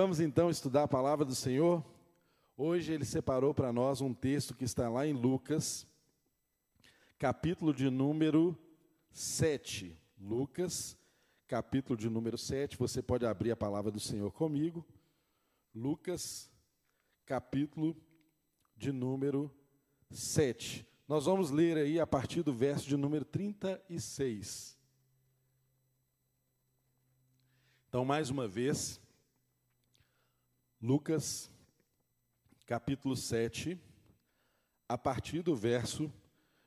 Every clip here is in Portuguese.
Vamos então estudar a palavra do Senhor. Hoje ele separou para nós um texto que está lá em Lucas, capítulo de número 7. Lucas, capítulo de número 7. Você pode abrir a palavra do Senhor comigo. Lucas, capítulo de número 7. Nós vamos ler aí a partir do verso de número 36. Então, mais uma vez, Lucas, capítulo 7, a partir do verso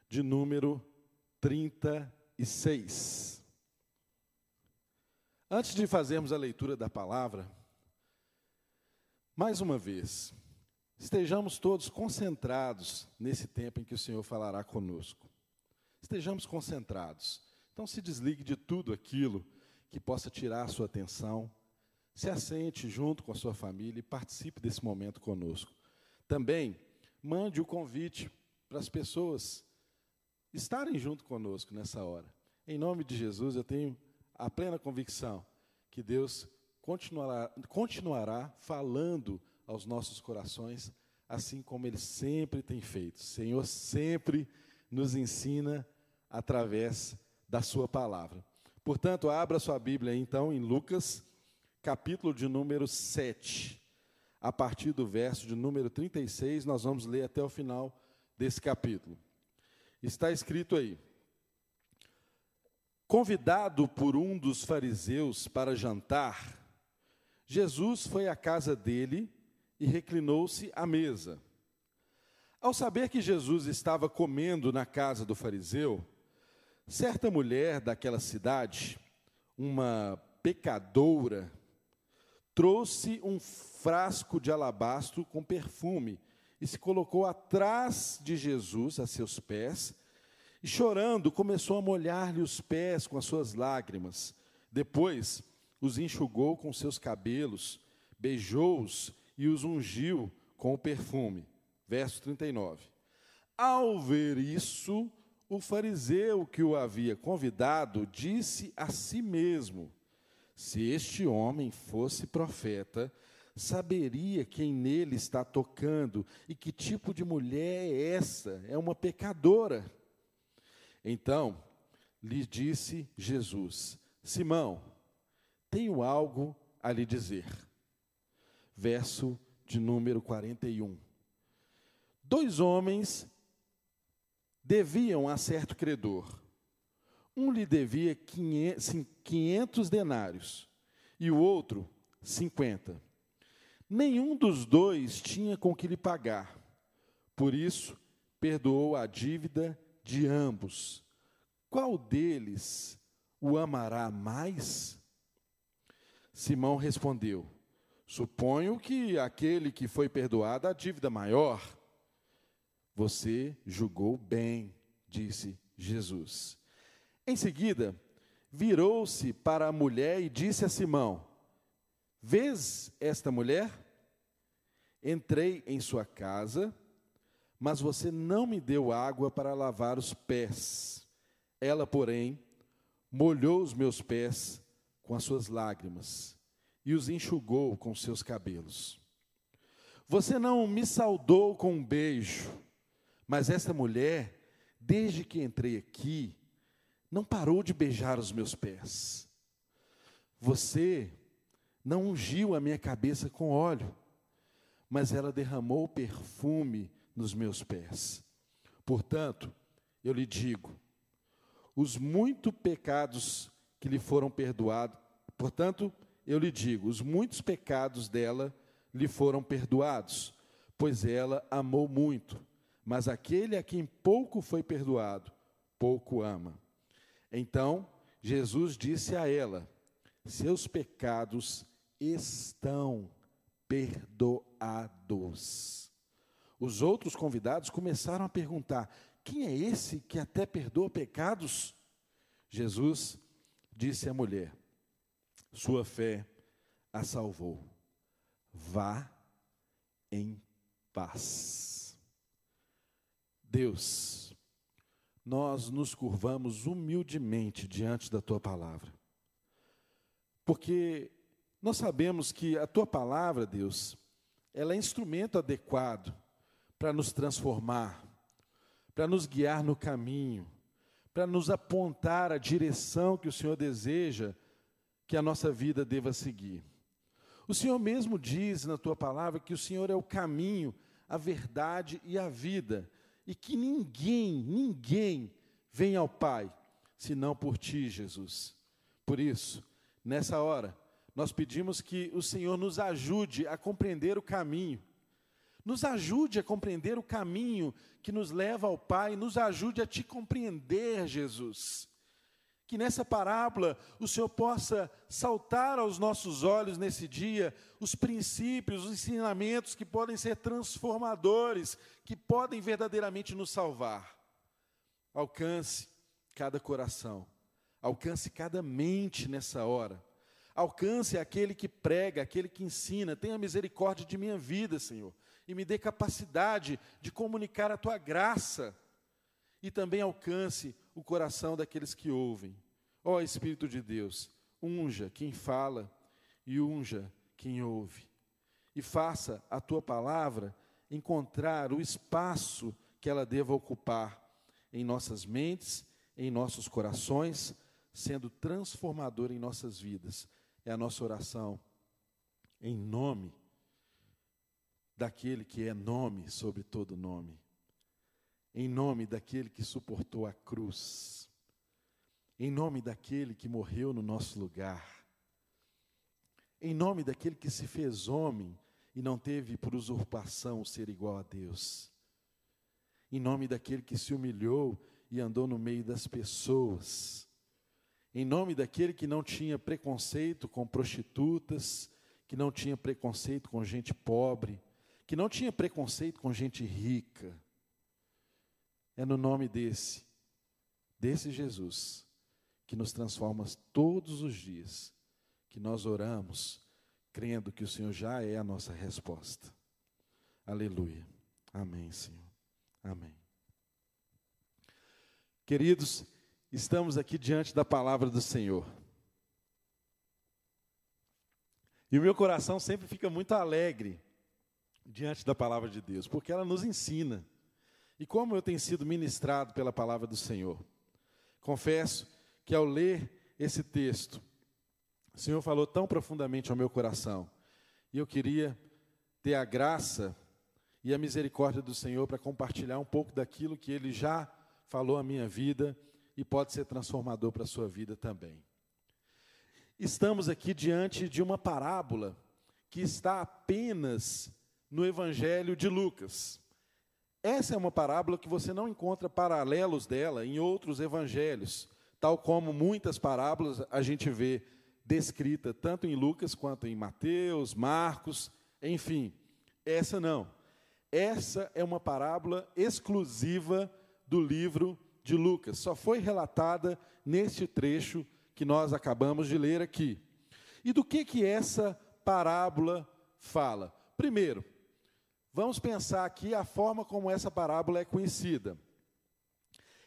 de número 36. Antes de fazermos a leitura da palavra, mais uma vez, estejamos todos concentrados nesse tempo em que o Senhor falará conosco. Estejamos concentrados. Então, se desligue de tudo aquilo que possa tirar a sua atenção. Se assente junto com a sua família e participe desse momento conosco. Também mande o convite para as pessoas estarem junto conosco nessa hora. Em nome de Jesus, eu tenho a plena convicção que Deus continuará, continuará falando aos nossos corações, assim como Ele sempre tem feito. O Senhor sempre nos ensina através da Sua palavra. Portanto, abra sua Bíblia então em Lucas, capítulo de número 7. A partir do verso de número 36, nós vamos ler até o final desse capítulo. Está escrito aí: Convidado por um dos fariseus para jantar, Jesus foi à casa dele e reclinou-se à mesa. Ao saber que Jesus estava comendo na casa do fariseu, Certa mulher daquela cidade, uma pecadora, trouxe um frasco de alabastro com perfume e se colocou atrás de Jesus, a seus pés, e chorando começou a molhar-lhe os pés com as suas lágrimas. Depois os enxugou com seus cabelos, beijou-os e os ungiu com o perfume. Verso 39. Ao ver isso, o fariseu que o havia convidado disse a si mesmo: Se este homem fosse profeta, saberia quem nele está tocando e que tipo de mulher é essa? É uma pecadora. Então lhe disse Jesus: Simão, tenho algo a lhe dizer. Verso de número 41. Dois homens deviam a certo credor. Um lhe devia 500 denários e o outro 50. Nenhum dos dois tinha com que lhe pagar. Por isso, perdoou a dívida de ambos. Qual deles o amará mais? Simão respondeu: Suponho que aquele que foi perdoado a dívida maior. Você julgou bem, disse Jesus. Em seguida, virou-se para a mulher e disse a Simão: Vês esta mulher? Entrei em sua casa, mas você não me deu água para lavar os pés. Ela, porém, molhou os meus pés com as suas lágrimas e os enxugou com seus cabelos. Você não me saudou com um beijo mas essa mulher, desde que entrei aqui, não parou de beijar os meus pés. Você não ungiu a minha cabeça com óleo, mas ela derramou perfume nos meus pés. Portanto, eu lhe digo, os muitos pecados que lhe foram perdoados, portanto, eu lhe digo, os muitos pecados dela lhe foram perdoados, pois ela amou muito. Mas aquele a quem pouco foi perdoado, pouco ama. Então, Jesus disse a ela: Seus pecados estão perdoados. Os outros convidados começaram a perguntar: Quem é esse que até perdoa pecados? Jesus disse à mulher: Sua fé a salvou. Vá em paz. Deus, nós nos curvamos humildemente diante da tua palavra, porque nós sabemos que a tua palavra, Deus, ela é instrumento adequado para nos transformar, para nos guiar no caminho, para nos apontar a direção que o Senhor deseja que a nossa vida deva seguir. O Senhor mesmo diz na tua palavra que o Senhor é o caminho, a verdade e a vida, e que ninguém, ninguém vem ao Pai senão por ti, Jesus. Por isso, nessa hora, nós pedimos que o Senhor nos ajude a compreender o caminho, nos ajude a compreender o caminho que nos leva ao Pai, nos ajude a te compreender, Jesus. Que nessa parábola o Senhor possa saltar aos nossos olhos nesse dia os princípios, os ensinamentos que podem ser transformadores, que podem verdadeiramente nos salvar. Alcance cada coração, alcance cada mente nessa hora Alcance aquele que prega, aquele que ensina. Tenha misericórdia de minha vida, Senhor. E me dê capacidade de comunicar a tua graça. E também alcance o coração daqueles que ouvem. Ó Espírito de Deus, unja quem fala e unja quem ouve. E faça a tua palavra encontrar o espaço que ela deva ocupar em nossas mentes, em nossos corações, sendo transformador em nossas vidas é a nossa oração em nome daquele que é nome sobre todo nome, em nome daquele que suportou a cruz, em nome daquele que morreu no nosso lugar, em nome daquele que se fez homem e não teve por usurpação ser igual a Deus, em nome daquele que se humilhou e andou no meio das pessoas em nome daquele que não tinha preconceito com prostitutas, que não tinha preconceito com gente pobre, que não tinha preconceito com gente rica. É no nome desse, desse Jesus, que nos transforma todos os dias, que nós oramos, crendo que o Senhor já é a nossa resposta. Aleluia. Amém, Senhor. Amém. Queridos, estamos aqui diante da palavra do Senhor. E o meu coração sempre fica muito alegre diante da palavra de Deus, porque ela nos ensina. E como eu tenho sido ministrado pela palavra do Senhor. Confesso que ao ler esse texto, o Senhor falou tão profundamente ao meu coração, e eu queria ter a graça e a misericórdia do Senhor para compartilhar um pouco daquilo que Ele já falou à minha vida e pode ser transformador para a sua vida também. Estamos aqui diante de uma parábola que está apenas no Evangelho de Lucas. Essa é uma parábola que você não encontra paralelos dela em outros evangelhos, tal como muitas parábolas a gente vê descrita tanto em Lucas quanto em Mateus, Marcos, enfim. Essa não. Essa é uma parábola exclusiva do livro de Lucas só foi relatada neste trecho que nós acabamos de ler aqui. E do que que essa parábola fala? Primeiro, vamos pensar aqui a forma como essa parábola é conhecida.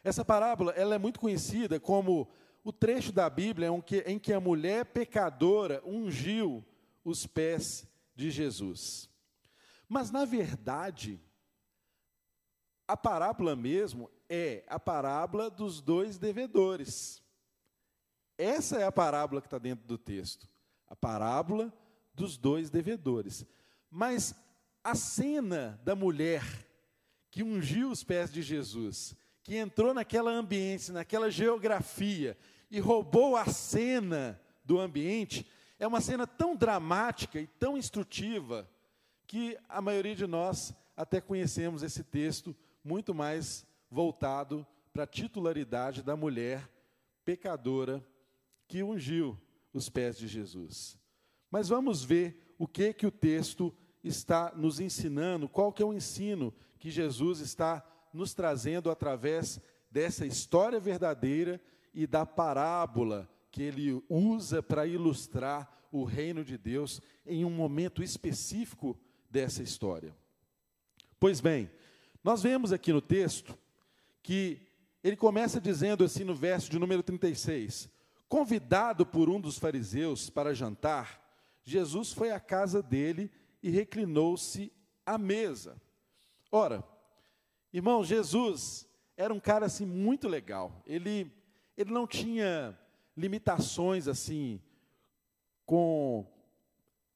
Essa parábola ela é muito conhecida como o trecho da Bíblia em que, a mulher pecadora ungiu os pés de Jesus. Mas, na verdade, a parábola mesmo é a parábola dos dois devedores. Essa é a parábola que está dentro do texto. A parábola dos dois devedores. Mas a cena da mulher que ungiu os pés de Jesus, que entrou naquela ambiente, naquela geografia e roubou a cena do ambiente, é uma cena tão dramática e tão instrutiva que a maioria de nós até conhecemos esse texto muito mais voltado para a titularidade da mulher pecadora que ungiu os pés de Jesus. Mas vamos ver o que que o texto está nos ensinando, qual que é o ensino que Jesus está nos trazendo através dessa história verdadeira e da parábola que ele usa para ilustrar o reino de Deus em um momento específico dessa história. Pois bem, nós vemos aqui no texto que ele começa dizendo assim no verso de número 36: Convidado por um dos fariseus para jantar, Jesus foi à casa dele reclinou-se à mesa. Ora, irmão, Jesus era um cara assim muito legal. Ele ele não tinha limitações assim com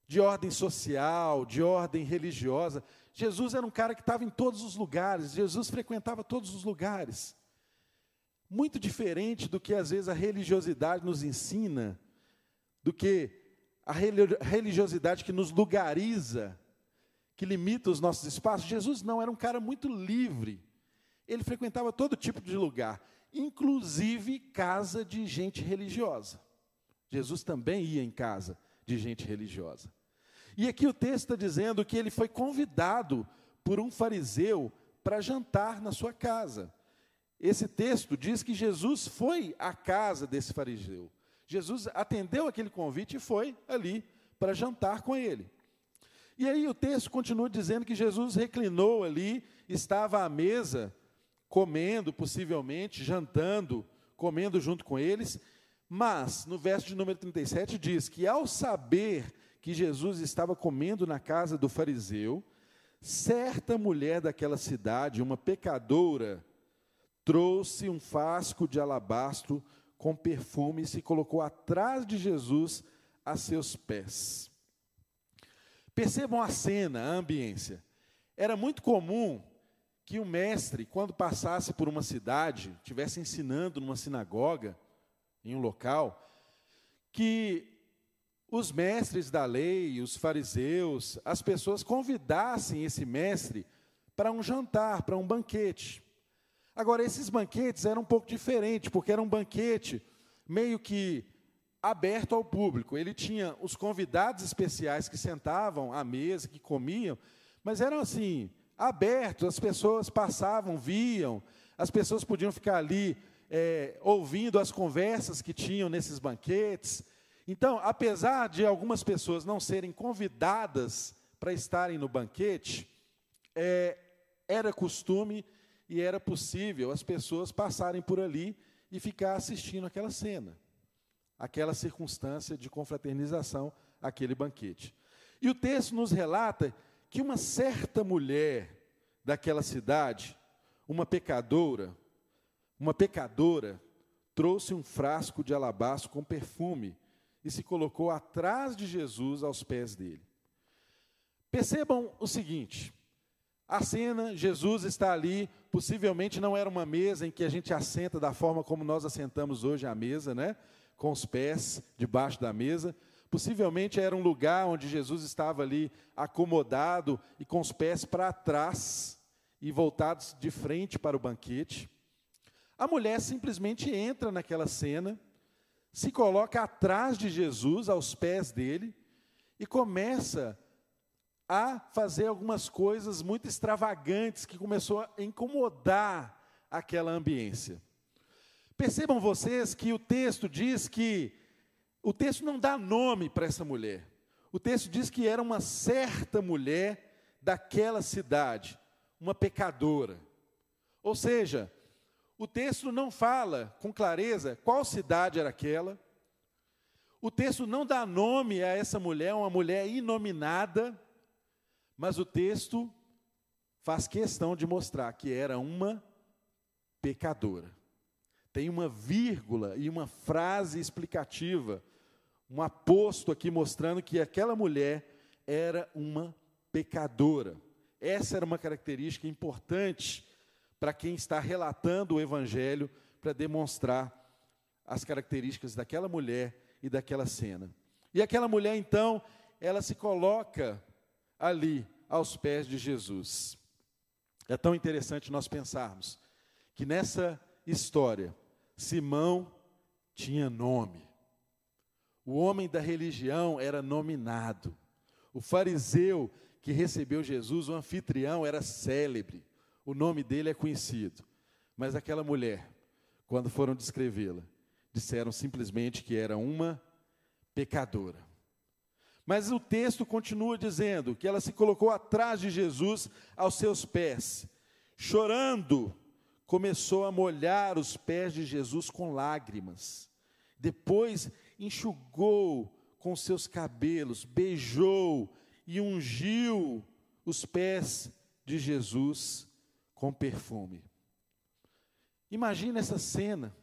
de ordem social, de ordem religiosa. Jesus era um cara que estava em todos os lugares, Jesus frequentava todos os lugares. Muito diferente do que às vezes a religiosidade nos ensina, do que a religiosidade que nos lugariza, que limita os nossos espaços. Jesus não, era um cara muito livre. Ele frequentava todo tipo de lugar, inclusive casa de gente religiosa. Jesus também ia em casa de gente religiosa. E aqui o texto está dizendo que ele foi convidado por um fariseu para jantar na sua casa. Esse texto diz que Jesus foi à casa desse fariseu. Jesus atendeu aquele convite e foi ali para jantar com ele. E aí o texto continua dizendo que Jesus reclinou ali, estava à mesa, comendo, possivelmente, jantando, comendo junto com eles, mas no verso de número 37 diz que ao saber que Jesus estava comendo na casa do fariseu, certa mulher daquela cidade, uma pecadora, trouxe um frasco de alabastro com perfume e se colocou atrás de Jesus a seus pés. Percebam a cena, a ambiência. Era muito comum que o mestre, quando passasse por uma cidade, estivesse ensinando numa sinagoga, em um local, que os mestres da lei, os fariseus, as pessoas convidassem esse mestre para um jantar, para um banquete. Agora, esses banquetes eram um pouco diferentes, porque era um banquete meio que aberto ao público. Ele tinha os convidados especiais que sentavam à mesa, que comiam, mas eram assim, abertos, as pessoas passavam, viam, as pessoas podiam ficar ali é, ouvindo as conversas que tinham nesses banquetes. Então, apesar de algumas pessoas não serem convidadas para estarem no banquete, é, era costume e era possível as pessoas passarem por ali e ficar assistindo aquela cena, aquela circunstância de confraternização, aquele banquete. E o texto nos relata que uma certa mulher daquela cidade, uma pecadora, uma pecadora, trouxe um frasco de alabastro com perfume e se colocou atrás de Jesus aos pés dele. Percebam o seguinte: a cena, Jesus está ali, possivelmente não era uma mesa em que a gente assenta da forma como nós assentamos hoje à mesa, né? Com os pés debaixo da mesa. Possivelmente era um lugar onde Jesus estava ali acomodado e com os pés para trás e voltados de frente para o banquete. A mulher simplesmente entra naquela cena se coloca atrás de Jesus, aos pés dele, e começa a fazer algumas coisas muito extravagantes que começou a incomodar aquela ambiência. Percebam vocês que o texto diz que o texto não dá nome para essa mulher. O texto diz que era uma certa mulher daquela cidade, uma pecadora. Ou seja, o texto não fala com clareza qual cidade era aquela. O texto não dá nome a essa mulher, uma mulher inominada, mas o texto faz questão de mostrar que era uma pecadora. Tem uma vírgula e uma frase explicativa, um aposto aqui mostrando que aquela mulher era uma pecadora. Essa era uma característica importante para quem está relatando o Evangelho para demonstrar as características daquela mulher e daquela cena. E aquela mulher, então, ela se coloca ali aos pés de Jesus. É tão interessante nós pensarmos que nessa história, Simão tinha nome. O homem da religião era nominado. O fariseu que recebeu Jesus, o anfitrião, era célebre o nome dele é conhecido. Mas aquela mulher, quando foram descrevê-la, disseram simplesmente que era uma pecadora. Mas o texto continua dizendo que ela se colocou atrás de Jesus aos seus pés, chorando, começou a molhar os pés de Jesus com lágrimas. Depois enxugou com seus cabelos, beijou e ungiu os pés de Jesus com perfume. Imagina essa cena.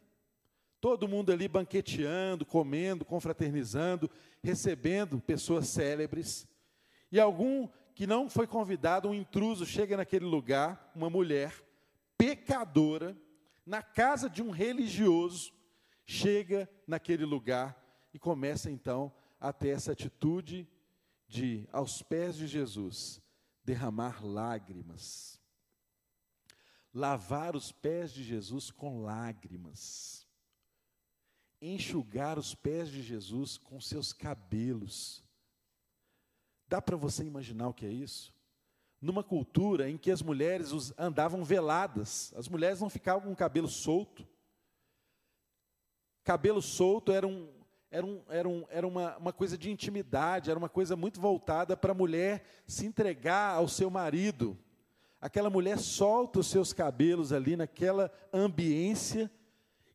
Todo mundo ali banqueteando, comendo, confraternizando, recebendo pessoas célebres. E algum que não foi convidado, um intruso, chega naquele lugar, uma mulher pecadora, na casa de um religioso, chega naquele lugar e começa então a ter essa atitude de, aos pés de Jesus, derramar lágrimas. Lavar os pés de Jesus com lágrimas. Enxugar os pés de Jesus com seus cabelos. Dá para você imaginar o que é isso? Numa cultura em que as mulheres andavam veladas, as mulheres não ficavam com o cabelo solto. Cabelo solto era, um, era, um, era, um, era uma, uma coisa de intimidade, era uma coisa muito voltada para a mulher se entregar ao seu marido. Aquela mulher solta os seus cabelos ali naquela ambiência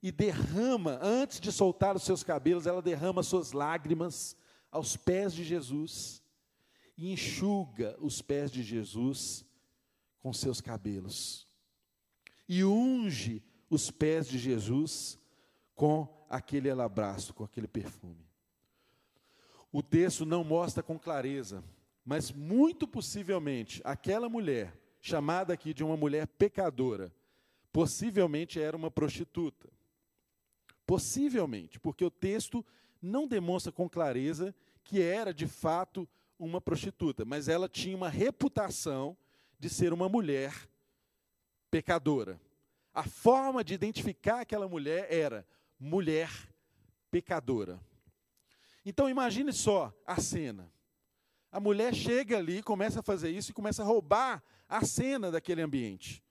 e derrama, antes de soltar os seus cabelos, ela derrama suas lágrimas aos pés de Jesus e enxuga os pés de Jesus com seus cabelos. E unge os pés de Jesus com aquele alabastro, com aquele perfume. O texto não mostra com clareza, mas muito possivelmente aquela mulher, chamada aqui de uma mulher pecadora, possivelmente era uma prostituta. Possivelmente, porque o texto não demonstra com clareza que era de fato uma prostituta, mas ela tinha uma reputação de ser uma mulher pecadora. A forma de identificar aquela mulher era mulher pecadora. Então imagine só a cena. A mulher chega ali, começa a fazer isso e começa a roubar a cena daquele ambiente.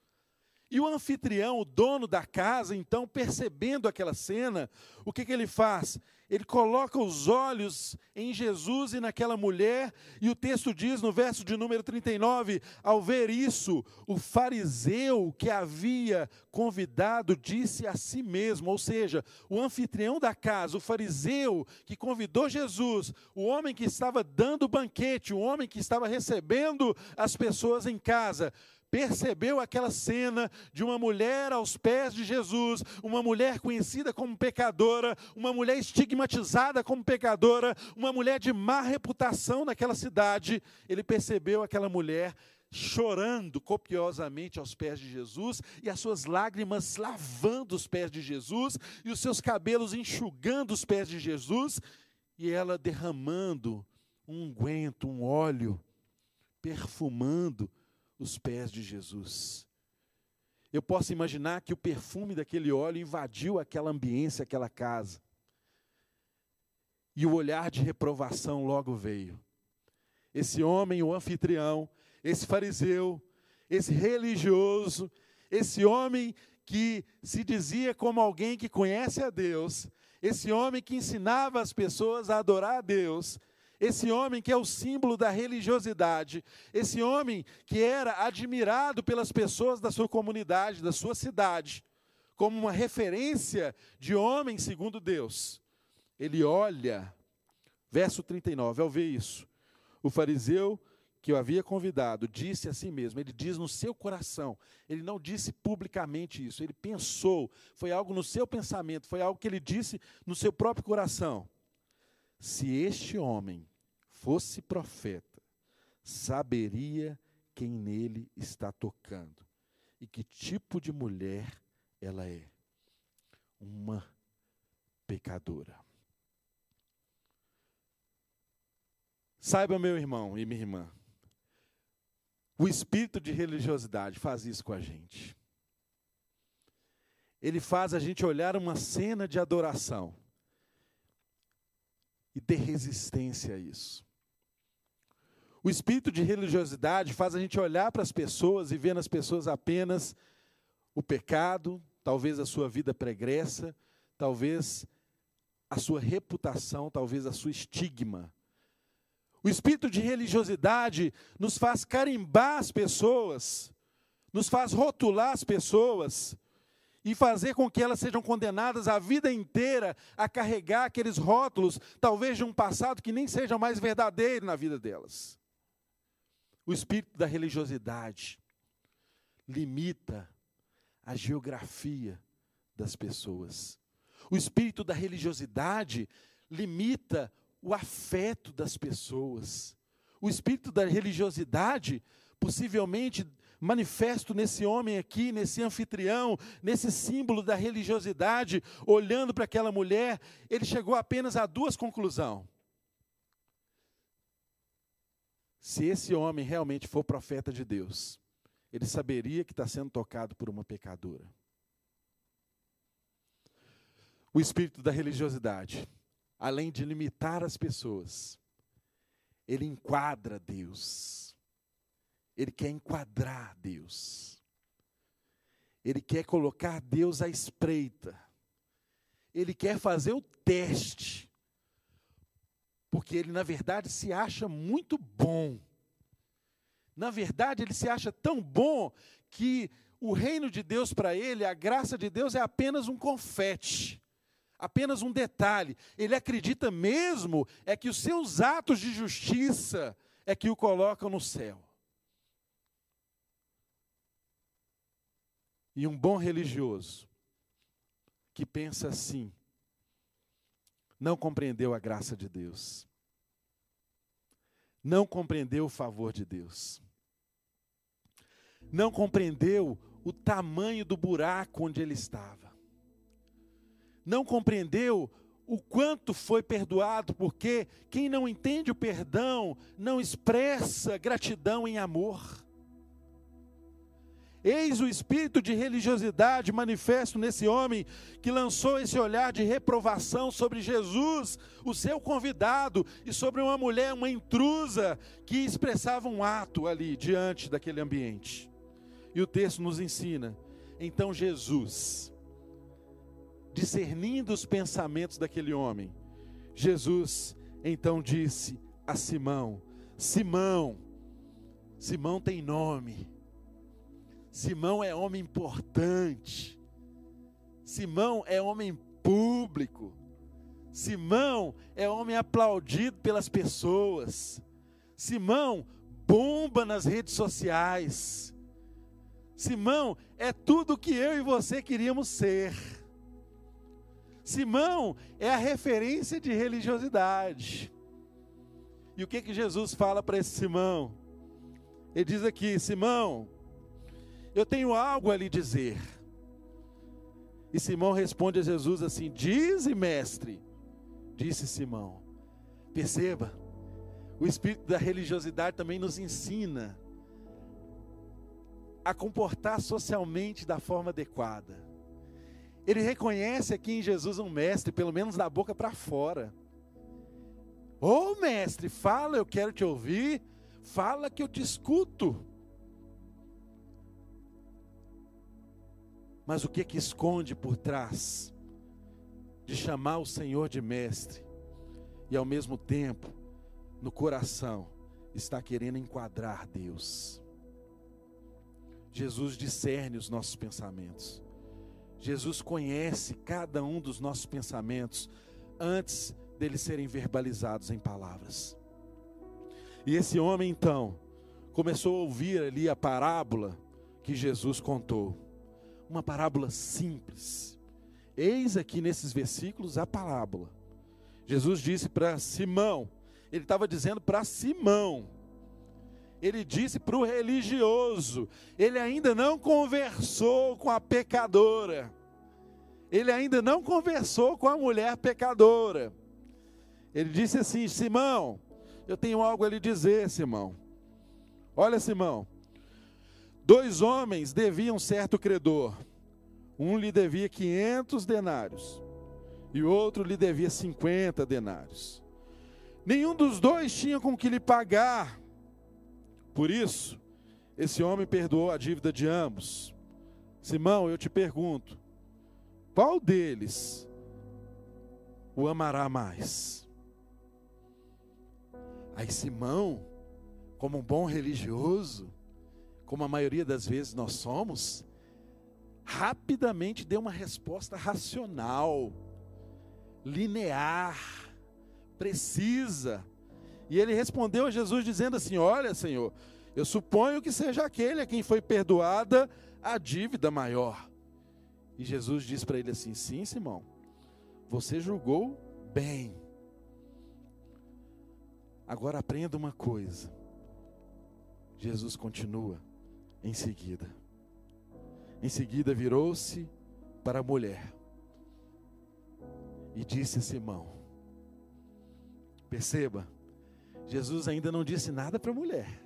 E o anfitrião, o dono da casa, então, percebendo aquela cena, o que, que ele faz? Ele coloca os olhos em Jesus e naquela mulher, e o texto diz no verso de número 39: ao ver isso, o fariseu que havia convidado disse a si mesmo, ou seja, o anfitrião da casa, o fariseu que convidou Jesus, o homem que estava dando banquete, o homem que estava recebendo as pessoas em casa, percebeu aquela cena de uma mulher aos pés de Jesus, uma mulher conhecida como pecadora, uma mulher estigmatizada como pecadora, uma mulher de má reputação naquela cidade. Ele percebeu aquela mulher chorando copiosamente aos pés de Jesus e as suas lágrimas lavando os pés de Jesus e os seus cabelos enxugando os pés de Jesus e ela derramando um unguento, um óleo, perfumando os pés de Jesus. Eu posso imaginar que o perfume daquele óleo invadiu aquela ambiência, aquela casa. E o olhar de reprovação logo veio. Esse homem, o anfitrião, esse fariseu, esse religioso, esse homem que se dizia como alguém que conhece a Deus, esse homem que ensinava as pessoas a adorar a Deus, esse homem que é o símbolo da religiosidade, esse homem que era admirado pelas pessoas da sua comunidade, da sua cidade, como uma referência de homem segundo Deus. Ele olha, verso 39, ao ver isso, o fariseu que o havia convidado disse a si mesmo, ele diz no seu coração, ele não disse publicamente isso, ele pensou, foi algo no seu pensamento, foi algo que ele disse no seu próprio coração. Se este homem fosse profeta, saberia quem nele está tocando e que tipo de mulher ela é. Uma pecadora. Saiba, meu irmão e minha irmã, o espírito de religiosidade faz isso com a gente. Ele faz a gente olhar uma cena de adoração e ter resistência a isso. O espírito de religiosidade faz a gente olhar para as pessoas e ver nas pessoas apenas o pecado, talvez a sua vida pregressa, talvez a sua reputação, talvez a sua estigma. O espírito de religiosidade nos faz carimbar as pessoas, nos faz rotular as pessoas e fazer com que elas sejam condenadas a vida inteira a carregar aqueles rótulos, talvez de um passado que nem seja mais verdadeiro na vida delas. O espírito da religiosidade limita a geografia das pessoas. O espírito da religiosidade limita o afeto das pessoas. O espírito da religiosidade, possivelmente manifesto nesse homem aqui, nesse anfitrião, nesse símbolo da religiosidade, olhando para aquela mulher, ele chegou apenas a duas conclusões. Se esse homem realmente for profeta de Deus, ele saberia que está sendo tocado por uma pecadora. O espírito da religiosidade, além de limitar as pessoas, ele enquadra Deus. Ele quer enquadrar Deus. Ele quer colocar Deus à espreita. Ele quer fazer o teste. Porque ele, na verdade, se acha muito bom. Na verdade, ele se acha tão bom que o reino de Deus para ele, a graça de Deus é apenas um confete, apenas um detalhe. Ele acredita mesmo é que os seus atos de justiça é que o colocam no céu. E um bom religioso que pensa assim, não compreendeu a graça de Deus, não compreendeu o favor de Deus, não compreendeu o tamanho do buraco onde ele estava, não compreendeu o quanto foi perdoado, porque quem não entende o perdão não expressa gratidão em amor. Eis o espírito de religiosidade manifesto nesse homem que lançou esse olhar de reprovação sobre Jesus, o seu convidado, e sobre uma mulher, uma intrusa, que expressava um ato ali diante daquele ambiente. E o texto nos ensina: então Jesus, discernindo os pensamentos daquele homem, Jesus então disse a Simão: Simão, Simão tem nome Simão é homem importante. Simão é homem público. Simão é homem aplaudido pelas pessoas. Simão bomba nas redes sociais. Simão é tudo que eu e você queríamos ser. Simão é a referência de religiosidade. E o que que Jesus fala para esse Simão? Ele diz aqui: Simão, eu tenho algo a lhe dizer. E Simão responde a Jesus assim: Dize, mestre, disse Simão. Perceba, o espírito da religiosidade também nos ensina a comportar socialmente da forma adequada. Ele reconhece aqui em Jesus um mestre, pelo menos da boca para fora. Ô oh, mestre, fala, eu quero te ouvir. Fala que eu te escuto. Mas o que que esconde por trás de chamar o Senhor de mestre e ao mesmo tempo no coração está querendo enquadrar Deus? Jesus discerne os nossos pensamentos. Jesus conhece cada um dos nossos pensamentos antes deles serem verbalizados em palavras. E esse homem então começou a ouvir ali a parábola que Jesus contou uma parábola simples. Eis aqui nesses versículos a parábola. Jesus disse para Simão, ele estava dizendo para Simão, ele disse para o religioso, ele ainda não conversou com a pecadora, ele ainda não conversou com a mulher pecadora. Ele disse assim: Simão, eu tenho algo a lhe dizer, Simão. Olha, Simão, Dois homens deviam certo credor. Um lhe devia 500 denários e o outro lhe devia 50 denários. Nenhum dos dois tinha com que lhe pagar. Por isso, esse homem perdoou a dívida de ambos. Simão, eu te pergunto: qual deles o amará mais? Aí Simão, como um bom religioso, como a maioria das vezes nós somos, rapidamente deu uma resposta racional, linear, precisa. E ele respondeu a Jesus dizendo assim: Olha, Senhor, eu suponho que seja aquele a quem foi perdoada a dívida maior. E Jesus disse para ele assim: Sim, Simão, você julgou bem. Agora aprenda uma coisa. Jesus continua em seguida. Em seguida virou-se para a mulher e disse a Simão: Perceba, Jesus ainda não disse nada para a mulher.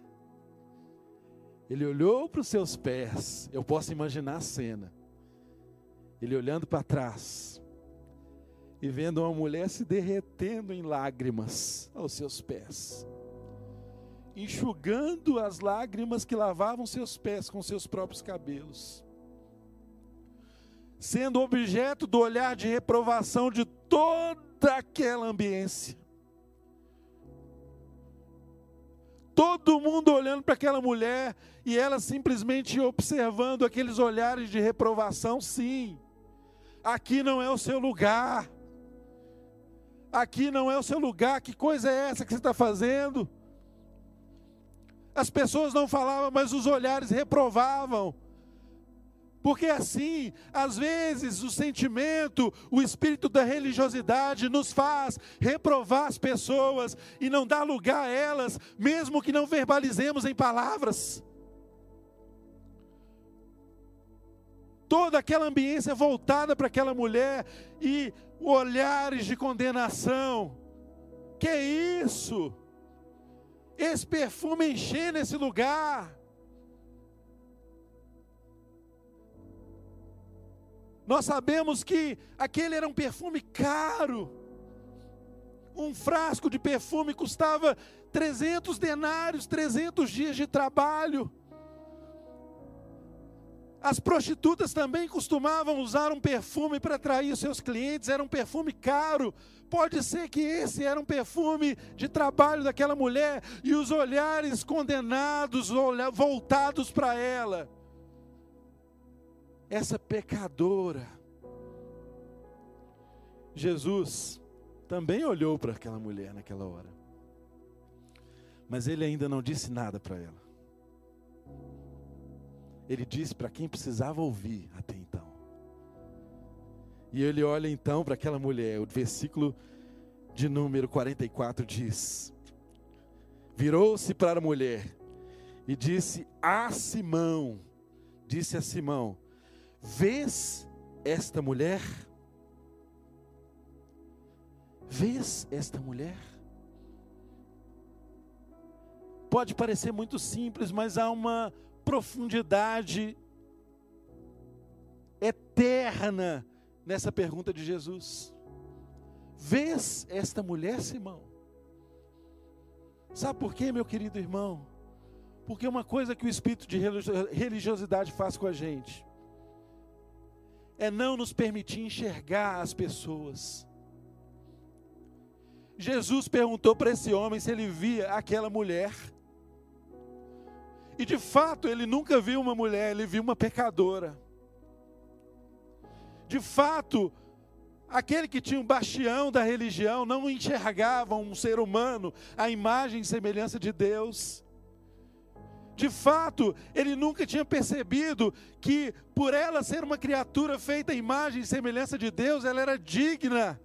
Ele olhou para os seus pés, eu posso imaginar a cena. Ele olhando para trás e vendo uma mulher se derretendo em lágrimas aos seus pés, enxugando as lágrimas que lavavam seus pés com seus próprios cabelos, sendo objeto do olhar de reprovação de toda aquela ambiência. todo mundo olhando para aquela mulher e ela simplesmente observando aqueles olhares de reprovação, sim. Aqui não é o seu lugar. Aqui não é o seu lugar. Que coisa é essa que você está fazendo? As pessoas não falavam, mas os olhares reprovavam. Porque assim, às vezes, o sentimento, o espírito da religiosidade nos faz reprovar as pessoas e não dar lugar a elas, mesmo que não verbalizemos em palavras. Toda aquela ambiência voltada para aquela mulher e olhares de condenação. Que isso? Esse perfume encher nesse lugar. Nós sabemos que aquele era um perfume caro. Um frasco de perfume custava 300 denários, 300 dias de trabalho. As prostitutas também costumavam usar um perfume para atrair os seus clientes, era um perfume caro. Pode ser que esse era um perfume de trabalho daquela mulher e os olhares condenados, voltados para ela essa pecadora. Jesus também olhou para aquela mulher naquela hora, mas ele ainda não disse nada para ela. Ele disse para quem precisava ouvir até então. E ele olha então para aquela mulher, o versículo de número 44 diz: Virou-se para a mulher e disse a Simão, disse a Simão: Vês esta mulher? Vês esta mulher? Pode parecer muito simples, mas há uma profundidade eterna nessa pergunta de Jesus. Vês esta mulher, Simão? Sabe por quê, meu querido irmão? Porque uma coisa que o espírito de religiosidade faz com a gente é não nos permitir enxergar as pessoas. Jesus perguntou para esse homem se ele via aquela mulher. E de fato, ele nunca viu uma mulher, ele viu uma pecadora. De fato, aquele que tinha um bastião da religião não enxergava um ser humano, a imagem e semelhança de Deus. De fato, ele nunca tinha percebido que, por ela ser uma criatura feita à imagem e semelhança de Deus, ela era digna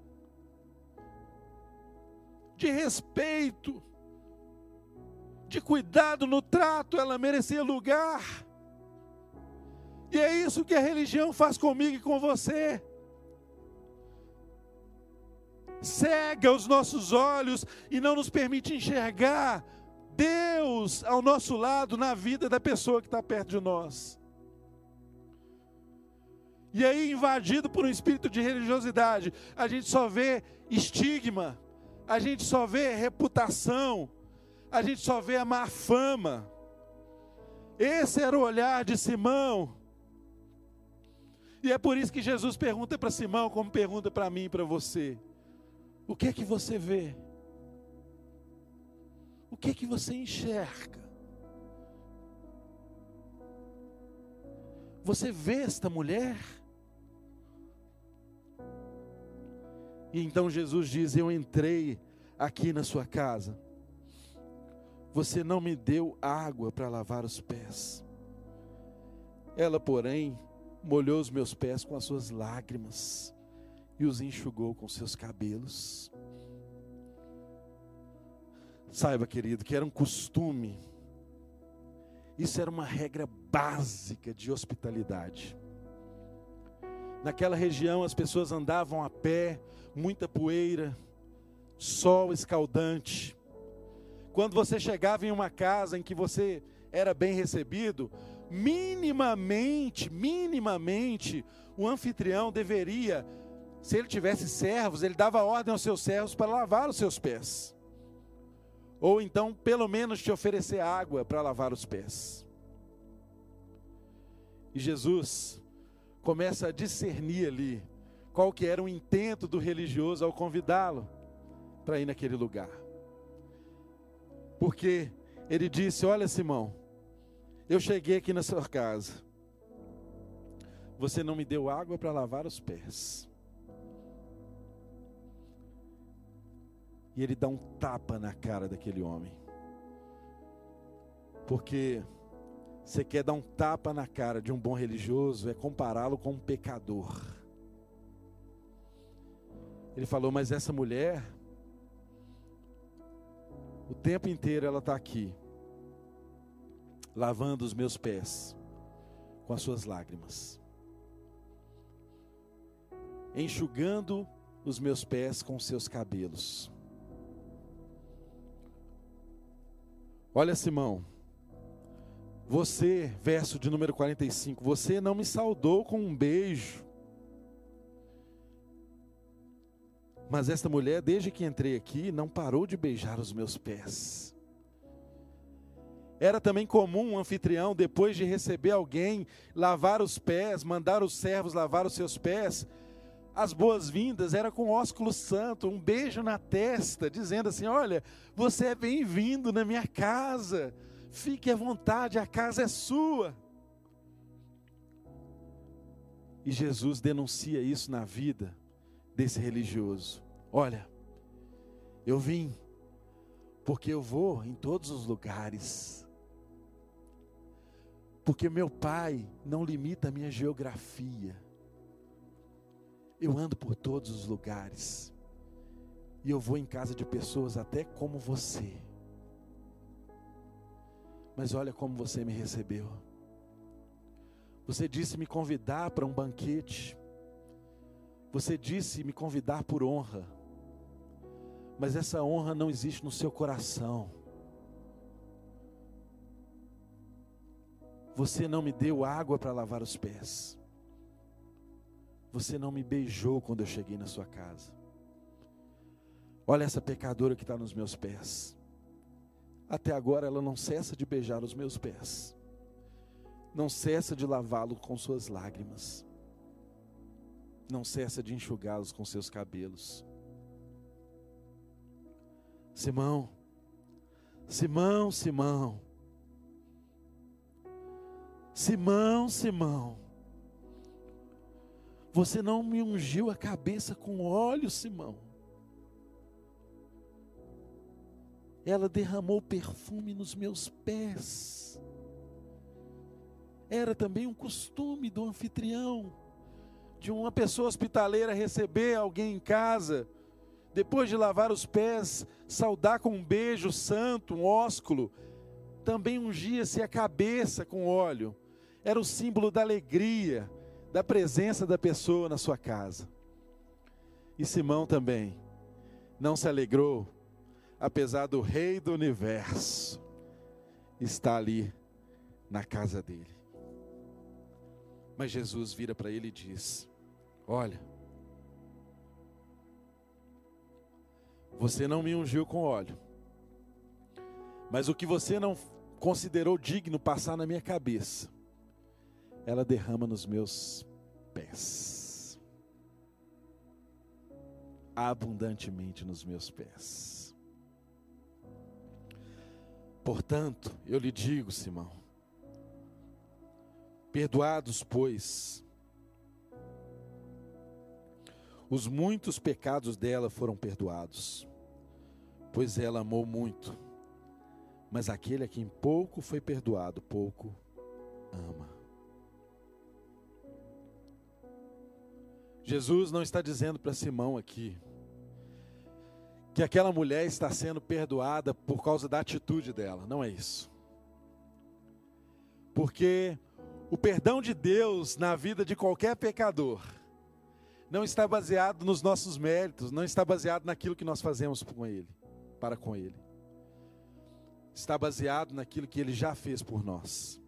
de respeito, de cuidado no trato, ela merecia lugar. E é isso que a religião faz comigo e com você. Cega os nossos olhos e não nos permite enxergar Deus ao nosso lado na vida da pessoa que está perto de nós. E aí, invadido por um espírito de religiosidade, a gente só vê estigma, a gente só vê reputação, a gente só vê a má fama. Esse era o olhar de Simão. E é por isso que Jesus pergunta para Simão, como pergunta para mim e para você: O que é que você vê? O que é que você enxerga? Você vê esta mulher? E então Jesus diz: Eu entrei aqui na sua casa. Você não me deu água para lavar os pés. Ela, porém, molhou os meus pés com as suas lágrimas e os enxugou com seus cabelos. Saiba, querido, que era um costume, isso era uma regra básica de hospitalidade. Naquela região as pessoas andavam a pé, muita poeira, sol escaldante. Quando você chegava em uma casa em que você era bem recebido, minimamente, minimamente, o anfitrião deveria, se ele tivesse servos, ele dava ordem aos seus servos para lavar os seus pés. Ou então, pelo menos, te oferecer água para lavar os pés. E Jesus começa a discernir ali qual que era o intento do religioso ao convidá-lo para ir naquele lugar. Porque ele disse: Olha, Simão, eu cheguei aqui na sua casa, você não me deu água para lavar os pés. E ele dá um tapa na cara daquele homem. Porque você quer dar um tapa na cara de um bom religioso é compará-lo com um pecador. Ele falou, mas essa mulher, o tempo inteiro ela está aqui, lavando os meus pés com as suas lágrimas, enxugando os meus pés com seus cabelos. Olha, Simão, você, verso de número 45, você não me saudou com um beijo. Mas esta mulher, desde que entrei aqui, não parou de beijar os meus pés. Era também comum um anfitrião, depois de receber alguém, lavar os pés, mandar os servos lavar os seus pés. As boas-vindas era com ósculo santo, um beijo na testa, dizendo assim: Olha, você é bem-vindo na minha casa, fique à vontade, a casa é sua. E Jesus denuncia isso na vida desse religioso. Olha, eu vim porque eu vou em todos os lugares. Porque meu pai não limita a minha geografia. Eu ando por todos os lugares. E eu vou em casa de pessoas até como você. Mas olha como você me recebeu. Você disse me convidar para um banquete. Você disse me convidar por honra, mas essa honra não existe no seu coração. Você não me deu água para lavar os pés. Você não me beijou quando eu cheguei na sua casa. Olha essa pecadora que está nos meus pés. Até agora ela não cessa de beijar os meus pés, não cessa de lavá-lo com suas lágrimas não cessa de enxugá-los com seus cabelos. Simão, Simão, Simão, Simão, Simão, você não me ungiu a cabeça com óleo, Simão. Ela derramou perfume nos meus pés. Era também um costume do anfitrião de uma pessoa hospitaleira receber alguém em casa, depois de lavar os pés, saudar com um beijo santo, um ósculo, também ungia-se a cabeça com óleo. Era o símbolo da alegria, da presença da pessoa na sua casa. E Simão também não se alegrou, apesar do rei do universo estar ali na casa dele. Mas Jesus vira para ele e diz: Olha, você não me ungiu com óleo, mas o que você não considerou digno passar na minha cabeça, ela derrama nos meus pés, abundantemente nos meus pés. Portanto, eu lhe digo, Simão, Perdoados, pois, os muitos pecados dela foram perdoados, pois ela amou muito. Mas aquele a quem pouco foi perdoado, pouco ama. Jesus não está dizendo para Simão aqui que aquela mulher está sendo perdoada por causa da atitude dela, não é isso. Porque o perdão de Deus na vida de qualquer pecador não está baseado nos nossos méritos, não está baseado naquilo que nós fazemos com Ele, para com Ele. Está baseado naquilo que Ele já fez por nós.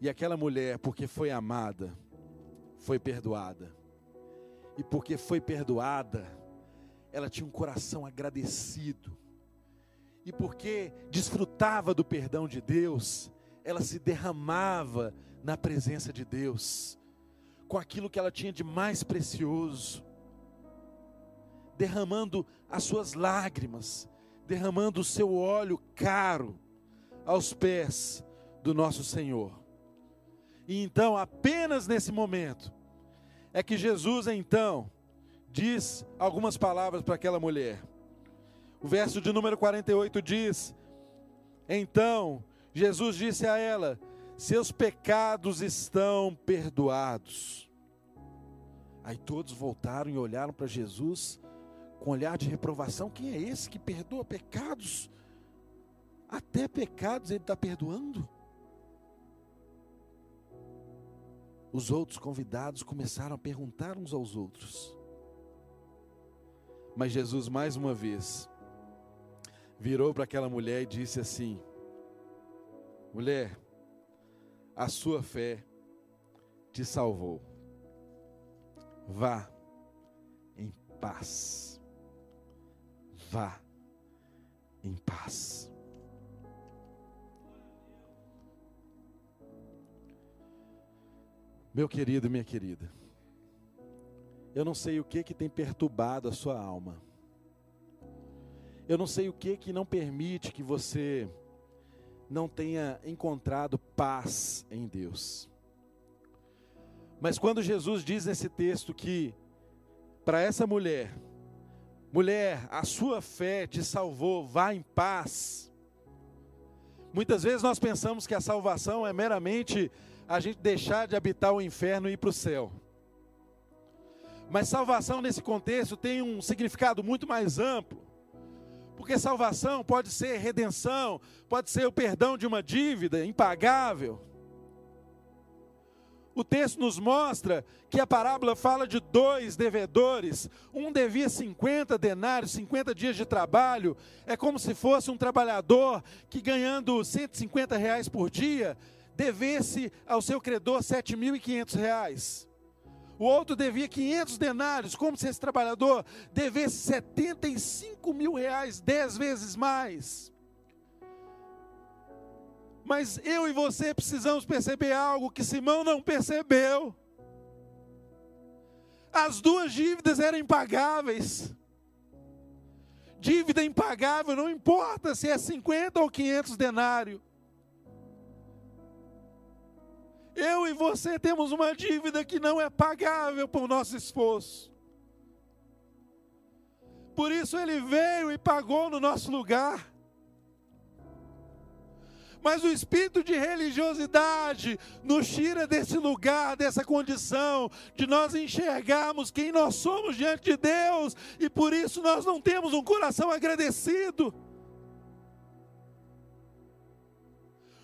E aquela mulher, porque foi amada, foi perdoada. E porque foi perdoada, ela tinha um coração agradecido. E porque desfrutava do perdão de Deus, ela se derramava na presença de Deus, com aquilo que ela tinha de mais precioso, derramando as suas lágrimas, derramando o seu óleo caro aos pés do nosso Senhor. E então, apenas nesse momento, é que Jesus então diz algumas palavras para aquela mulher. O verso de número 48 diz: Então Jesus disse a ela: Seus pecados estão perdoados. Aí todos voltaram e olharam para Jesus com olhar de reprovação: Quem é esse que perdoa pecados? Até pecados ele está perdoando. Os outros convidados começaram a perguntar uns aos outros. Mas Jesus, mais uma vez, virou para aquela mulher e disse assim: Mulher, a sua fé te salvou. Vá em paz. Vá em paz. Meu querido, minha querida, eu não sei o que que tem perturbado a sua alma. Eu não sei o que que não permite que você não tenha encontrado paz em Deus. Mas quando Jesus diz nesse texto que para essa mulher, mulher, a sua fé te salvou, vá em paz. Muitas vezes nós pensamos que a salvação é meramente a gente deixar de habitar o inferno e ir para o céu. Mas salvação nesse contexto tem um significado muito mais amplo. Porque salvação pode ser redenção, pode ser o perdão de uma dívida impagável. O texto nos mostra que a parábola fala de dois devedores. Um devia 50 denários, 50 dias de trabalho. É como se fosse um trabalhador que ganhando 150 reais por dia, devesse ao seu credor 7.500 reais. O outro devia 500 denários, como se esse trabalhador devesse 75 mil reais, 10 vezes mais. Mas eu e você precisamos perceber algo que Simão não percebeu. As duas dívidas eram impagáveis. Dívida impagável, não importa se é 50 ou 500 denários. Eu e você temos uma dívida que não é pagável por nosso esforço. Por isso ele veio e pagou no nosso lugar. Mas o espírito de religiosidade nos tira desse lugar, dessa condição, de nós enxergarmos quem nós somos diante de Deus, e por isso nós não temos um coração agradecido.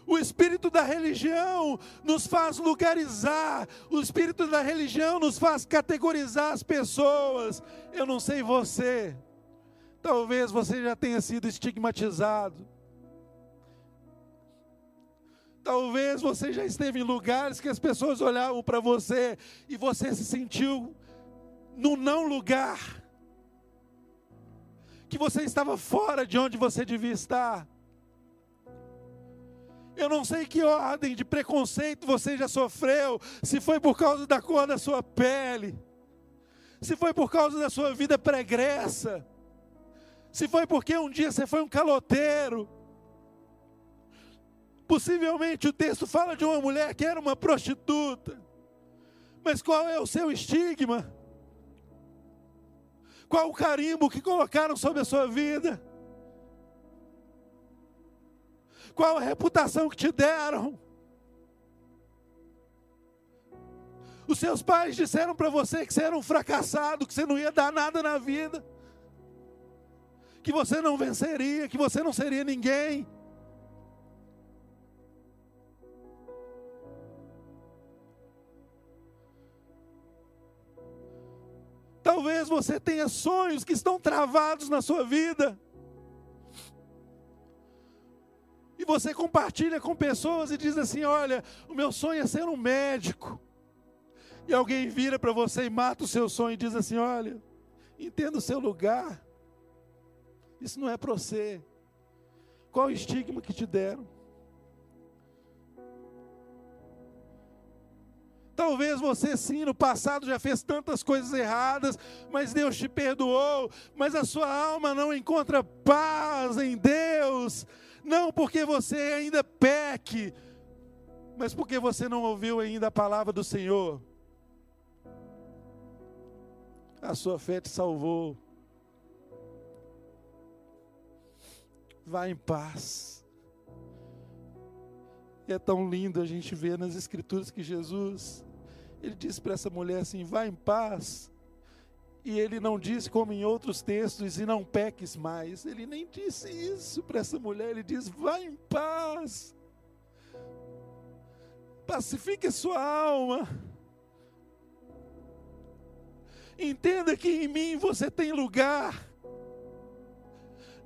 O espírito da religião nos faz lugarizar, o espírito da religião nos faz categorizar as pessoas. Eu não sei você, talvez você já tenha sido estigmatizado. Talvez você já esteve em lugares que as pessoas olhavam para você e você se sentiu no não lugar, que você estava fora de onde você devia estar. Eu não sei que ordem de preconceito você já sofreu, se foi por causa da cor da sua pele, se foi por causa da sua vida pregressa, se foi porque um dia você foi um caloteiro, Possivelmente o texto fala de uma mulher que era uma prostituta. Mas qual é o seu estigma? Qual o carimbo que colocaram sobre a sua vida? Qual a reputação que te deram? Os seus pais disseram para você que você era um fracassado, que você não ia dar nada na vida, que você não venceria, que você não seria ninguém. Talvez você tenha sonhos que estão travados na sua vida. E você compartilha com pessoas e diz assim: Olha, o meu sonho é ser um médico. E alguém vira para você e mata o seu sonho e diz assim: Olha, entenda o seu lugar. Isso não é para você. Qual o estigma que te deram? Talvez você sim, no passado já fez tantas coisas erradas, mas Deus te perdoou, mas a sua alma não encontra paz em Deus, não porque você ainda peque, mas porque você não ouviu ainda a palavra do Senhor. A sua fé te salvou. Vá em paz. E é tão lindo a gente ver nas Escrituras que Jesus, ele disse para essa mulher assim: vá em paz. E ele não disse como em outros textos, e não peques mais. Ele nem disse isso para essa mulher, ele diz: vá em paz. Pacifique sua alma. Entenda que em mim você tem lugar.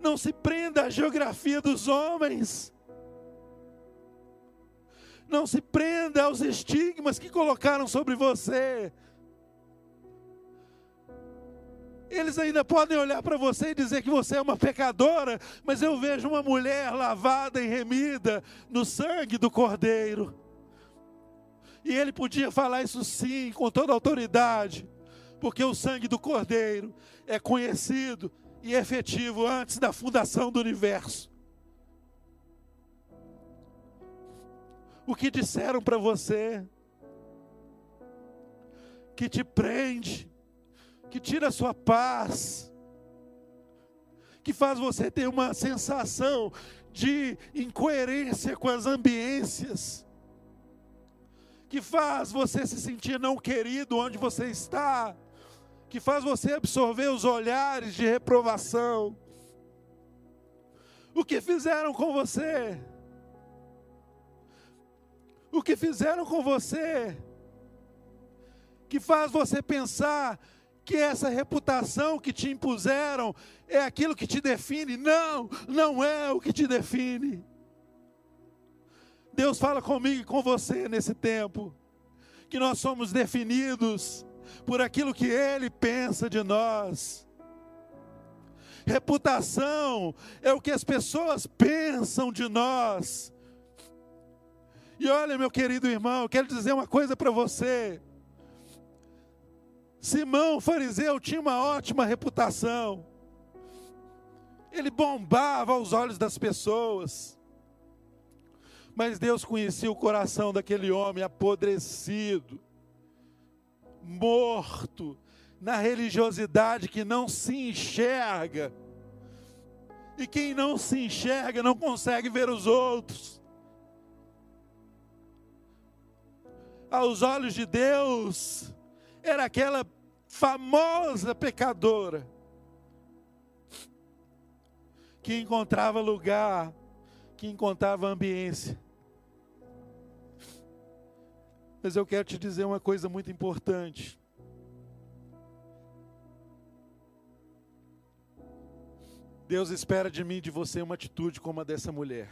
Não se prenda à geografia dos homens não se prenda aos estigmas que colocaram sobre você. Eles ainda podem olhar para você e dizer que você é uma pecadora, mas eu vejo uma mulher lavada e remida no sangue do Cordeiro. E ele podia falar isso sim, com toda autoridade, porque o sangue do Cordeiro é conhecido e efetivo antes da fundação do universo. o que disseram para você, que te prende, que tira a sua paz, que faz você ter uma sensação de incoerência com as ambiências, que faz você se sentir não querido onde você está, que faz você absorver os olhares de reprovação. O que fizeram com você? o que fizeram com você, que faz você pensar que essa reputação que te impuseram é aquilo que te define. Não, não é o que te define. Deus fala comigo e com você nesse tempo, que nós somos definidos por aquilo que Ele pensa de nós. Reputação é o que as pessoas pensam de nós e olha, meu querido irmão, eu quero dizer uma coisa para você. Simão, fariseu, tinha uma ótima reputação. Ele bombava aos olhos das pessoas. Mas Deus conhecia o coração daquele homem apodrecido, morto, na religiosidade que não se enxerga. E quem não se enxerga não consegue ver os outros. aos olhos de Deus, era aquela famosa pecadora que encontrava lugar, que encontrava ambiência. Mas eu quero te dizer uma coisa muito importante. Deus espera de mim de você uma atitude como a dessa mulher.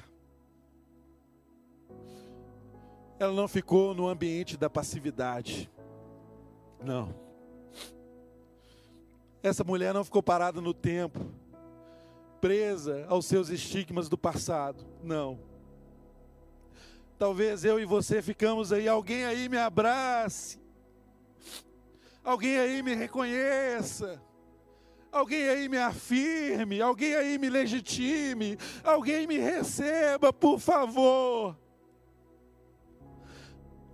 Ela não ficou no ambiente da passividade. Não. Essa mulher não ficou parada no tempo, presa aos seus estigmas do passado. Não. Talvez eu e você ficamos aí, alguém aí me abrace. Alguém aí me reconheça. Alguém aí me afirme, alguém aí me legitime, alguém me receba, por favor.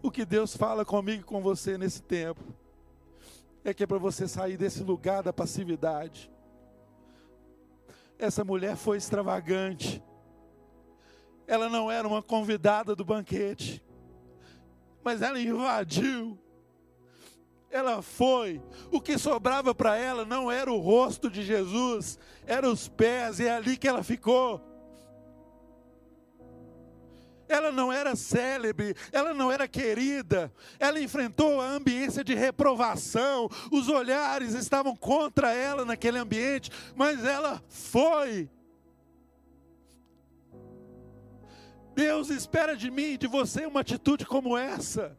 O que Deus fala comigo e com você nesse tempo é que é para você sair desse lugar da passividade. Essa mulher foi extravagante. Ela não era uma convidada do banquete, mas ela invadiu. Ela foi. O que sobrava para ela não era o rosto de Jesus, eram os pés, e é ali que ela ficou ela não era célebre, ela não era querida, ela enfrentou a ambiência de reprovação, os olhares estavam contra ela naquele ambiente, mas ela foi. Deus espera de mim de você uma atitude como essa.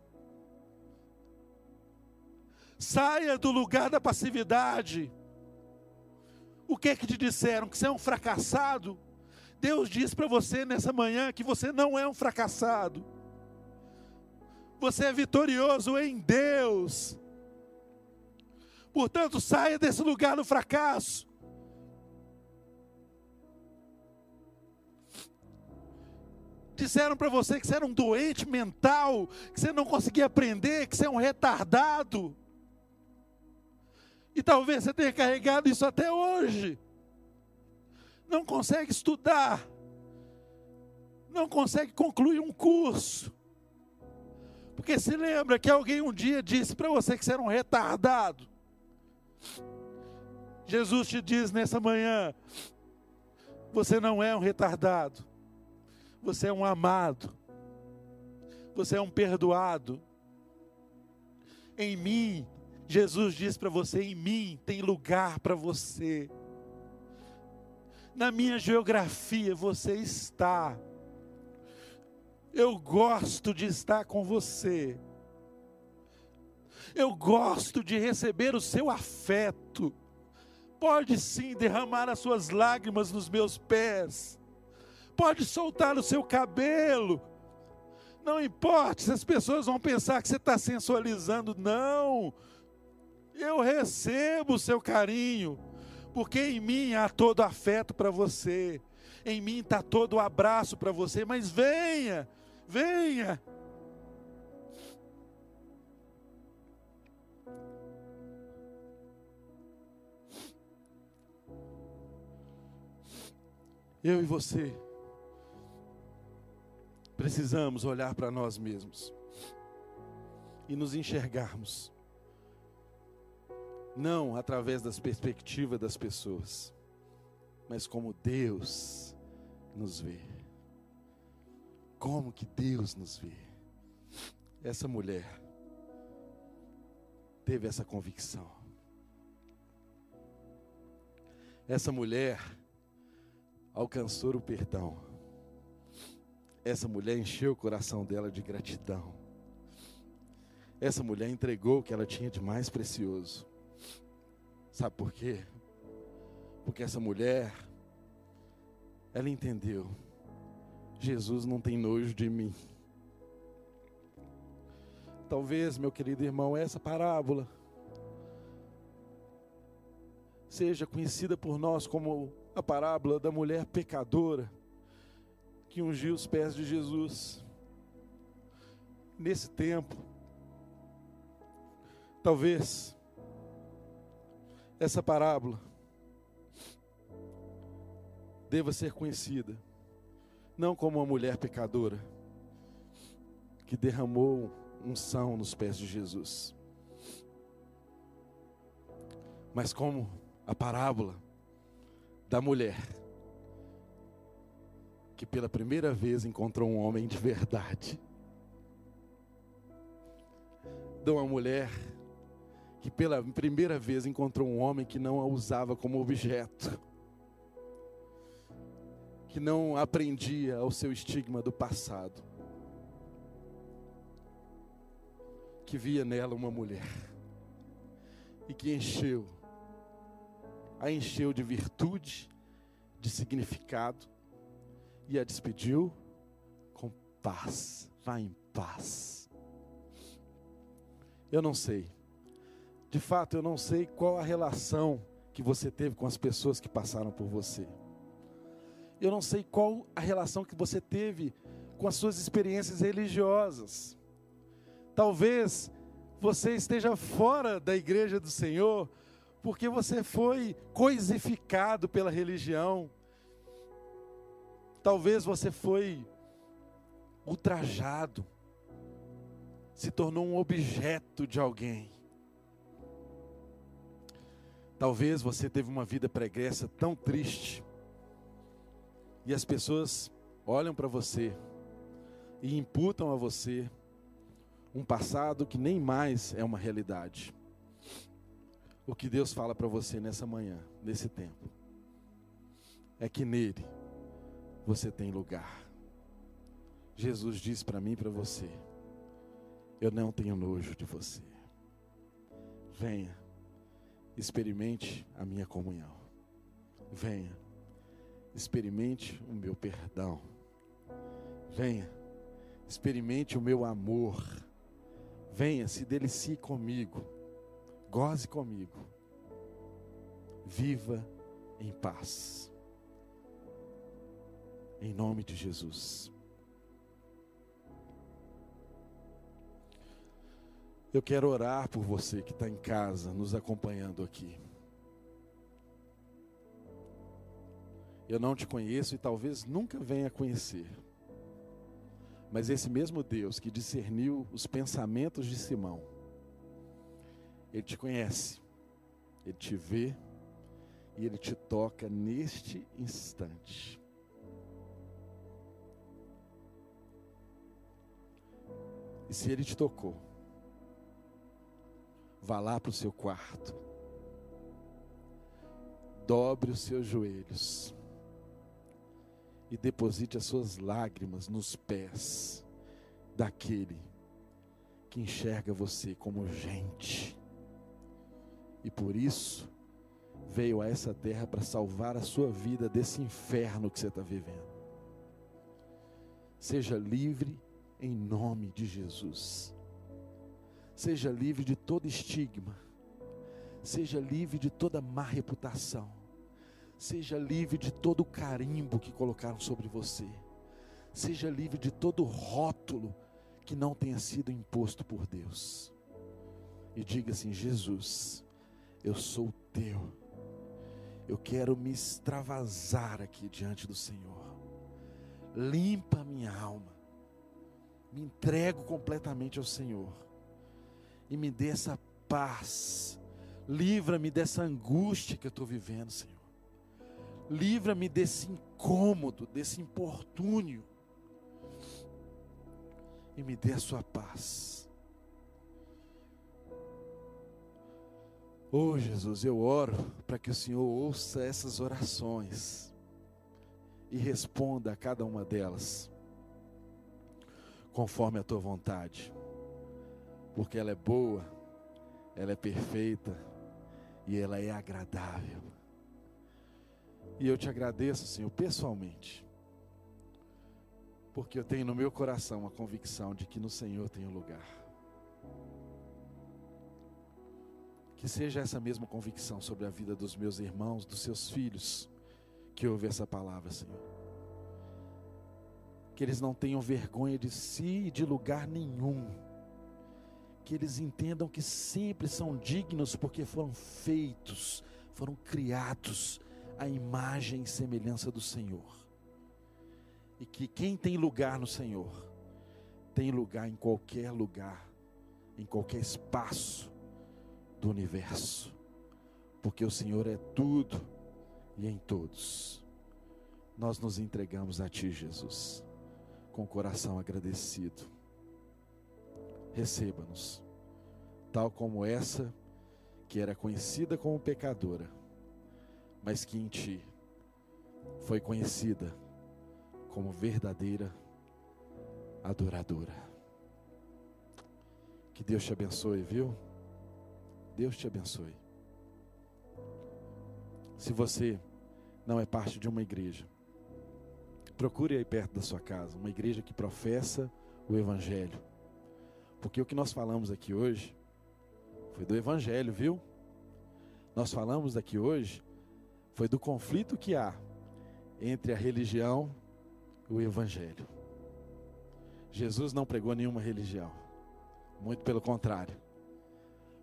Saia do lugar da passividade. O que é que te disseram? Que você é um fracassado? Deus diz para você nessa manhã que você não é um fracassado. Você é vitorioso em Deus. Portanto, saia desse lugar do fracasso. Disseram para você que você era um doente mental, que você não conseguia aprender, que você é um retardado. E talvez você tenha carregado isso até hoje não consegue estudar, não consegue concluir um curso. Porque se lembra que alguém um dia disse para você que você era um retardado. Jesus te diz nessa manhã: você não é um retardado, você é um amado, você é um perdoado. Em mim, Jesus diz para você: em mim tem lugar para você na minha geografia você está. Eu gosto de estar com você. Eu gosto de receber o seu afeto. Pode sim derramar as suas lágrimas nos meus pés. Pode soltar o seu cabelo. Não importa se as pessoas vão pensar que você está sensualizando. Não. Eu recebo o seu carinho porque em mim há todo afeto para você, em mim está todo abraço para você, mas venha, venha. Eu e você precisamos olhar para nós mesmos e nos enxergarmos não através das perspectivas das pessoas, mas como Deus nos vê. Como que Deus nos vê. Essa mulher teve essa convicção. Essa mulher alcançou o perdão. Essa mulher encheu o coração dela de gratidão. Essa mulher entregou o que ela tinha de mais precioso. Sabe por quê? Porque essa mulher, ela entendeu. Jesus não tem nojo de mim. Talvez, meu querido irmão, essa parábola seja conhecida por nós como a parábola da mulher pecadora que ungiu os pés de Jesus. Nesse tempo, talvez essa parábola deva ser conhecida não como uma mulher pecadora que derramou unção nos pés de Jesus, mas como a parábola da mulher que pela primeira vez encontrou um homem de verdade. De uma mulher que pela primeira vez encontrou um homem que não a usava como objeto, que não aprendia ao seu estigma do passado, que via nela uma mulher e que encheu, a encheu de virtude, de significado e a despediu com paz. Vá em paz. Eu não sei de fato, eu não sei qual a relação que você teve com as pessoas que passaram por você. Eu não sei qual a relação que você teve com as suas experiências religiosas. Talvez você esteja fora da igreja do Senhor porque você foi coisificado pela religião. Talvez você foi ultrajado, se tornou um objeto de alguém. Talvez você teve uma vida pregressa tão triste, e as pessoas olham para você e imputam a você um passado que nem mais é uma realidade. O que Deus fala para você nessa manhã, nesse tempo, é que nele você tem lugar. Jesus diz para mim e para você: Eu não tenho nojo de você. Venha, experimente a minha comunhão. Venha, experimente o meu perdão. Venha, experimente o meu amor. Venha, se delicie comigo. Goze comigo. Viva em paz. Em nome de Jesus. Eu quero orar por você que está em casa, nos acompanhando aqui. Eu não te conheço e talvez nunca venha conhecer. Mas esse mesmo Deus que discerniu os pensamentos de Simão, Ele te conhece, Ele te vê e Ele te toca neste instante. E se Ele te tocou, Vá lá para o seu quarto. Dobre os seus joelhos. E deposite as suas lágrimas nos pés daquele que enxerga você como gente. E por isso veio a essa terra para salvar a sua vida desse inferno que você está vivendo. Seja livre em nome de Jesus. Seja livre de todo estigma. Seja livre de toda má reputação. Seja livre de todo carimbo que colocaram sobre você. Seja livre de todo rótulo que não tenha sido imposto por Deus. E diga assim: Jesus, eu sou teu. Eu quero me extravasar aqui diante do Senhor. Limpa minha alma. Me entrego completamente ao Senhor e me dê essa paz. Livra-me dessa angústia que eu estou vivendo, Senhor. Livra-me desse incômodo, desse importúnio. E me dê a sua paz. Oh Jesus, eu oro para que o Senhor ouça essas orações e responda a cada uma delas, conforme a tua vontade porque ela é boa, ela é perfeita e ela é agradável. E eu te agradeço, Senhor, pessoalmente, porque eu tenho no meu coração a convicção de que no Senhor tenho lugar. Que seja essa mesma convicção sobre a vida dos meus irmãos, dos seus filhos, que ouvem essa palavra, Senhor. Que eles não tenham vergonha de si e de lugar nenhum que eles entendam que sempre são dignos porque foram feitos, foram criados à imagem e semelhança do Senhor. E que quem tem lugar no Senhor, tem lugar em qualquer lugar, em qualquer espaço do universo, porque o Senhor é tudo e em todos. Nós nos entregamos a Ti, Jesus, com o coração agradecido receba-nos, tal como essa que era conhecida como pecadora, mas que em ti foi conhecida como verdadeira adoradora. Que Deus te abençoe, viu? Deus te abençoe. Se você não é parte de uma igreja, procure aí perto da sua casa uma igreja que professa o Evangelho porque o que nós falamos aqui hoje foi do Evangelho, viu? nós falamos aqui hoje foi do conflito que há entre a religião e o evangelho. Jesus não pregou nenhuma religião, muito pelo contrário.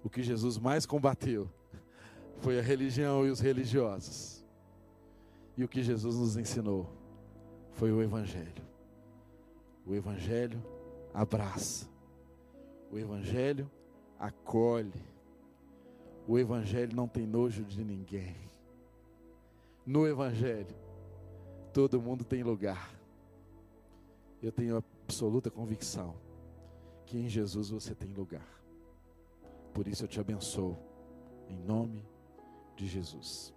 O que Jesus mais combateu foi a religião e os religiosos. E o que Jesus nos ensinou foi o Evangelho. O Evangelho abraça, o Evangelho acolhe, o Evangelho não tem nojo de ninguém. No Evangelho, todo mundo tem lugar. Eu tenho absoluta convicção que em Jesus você tem lugar. Por isso eu te abençoo, em nome de Jesus.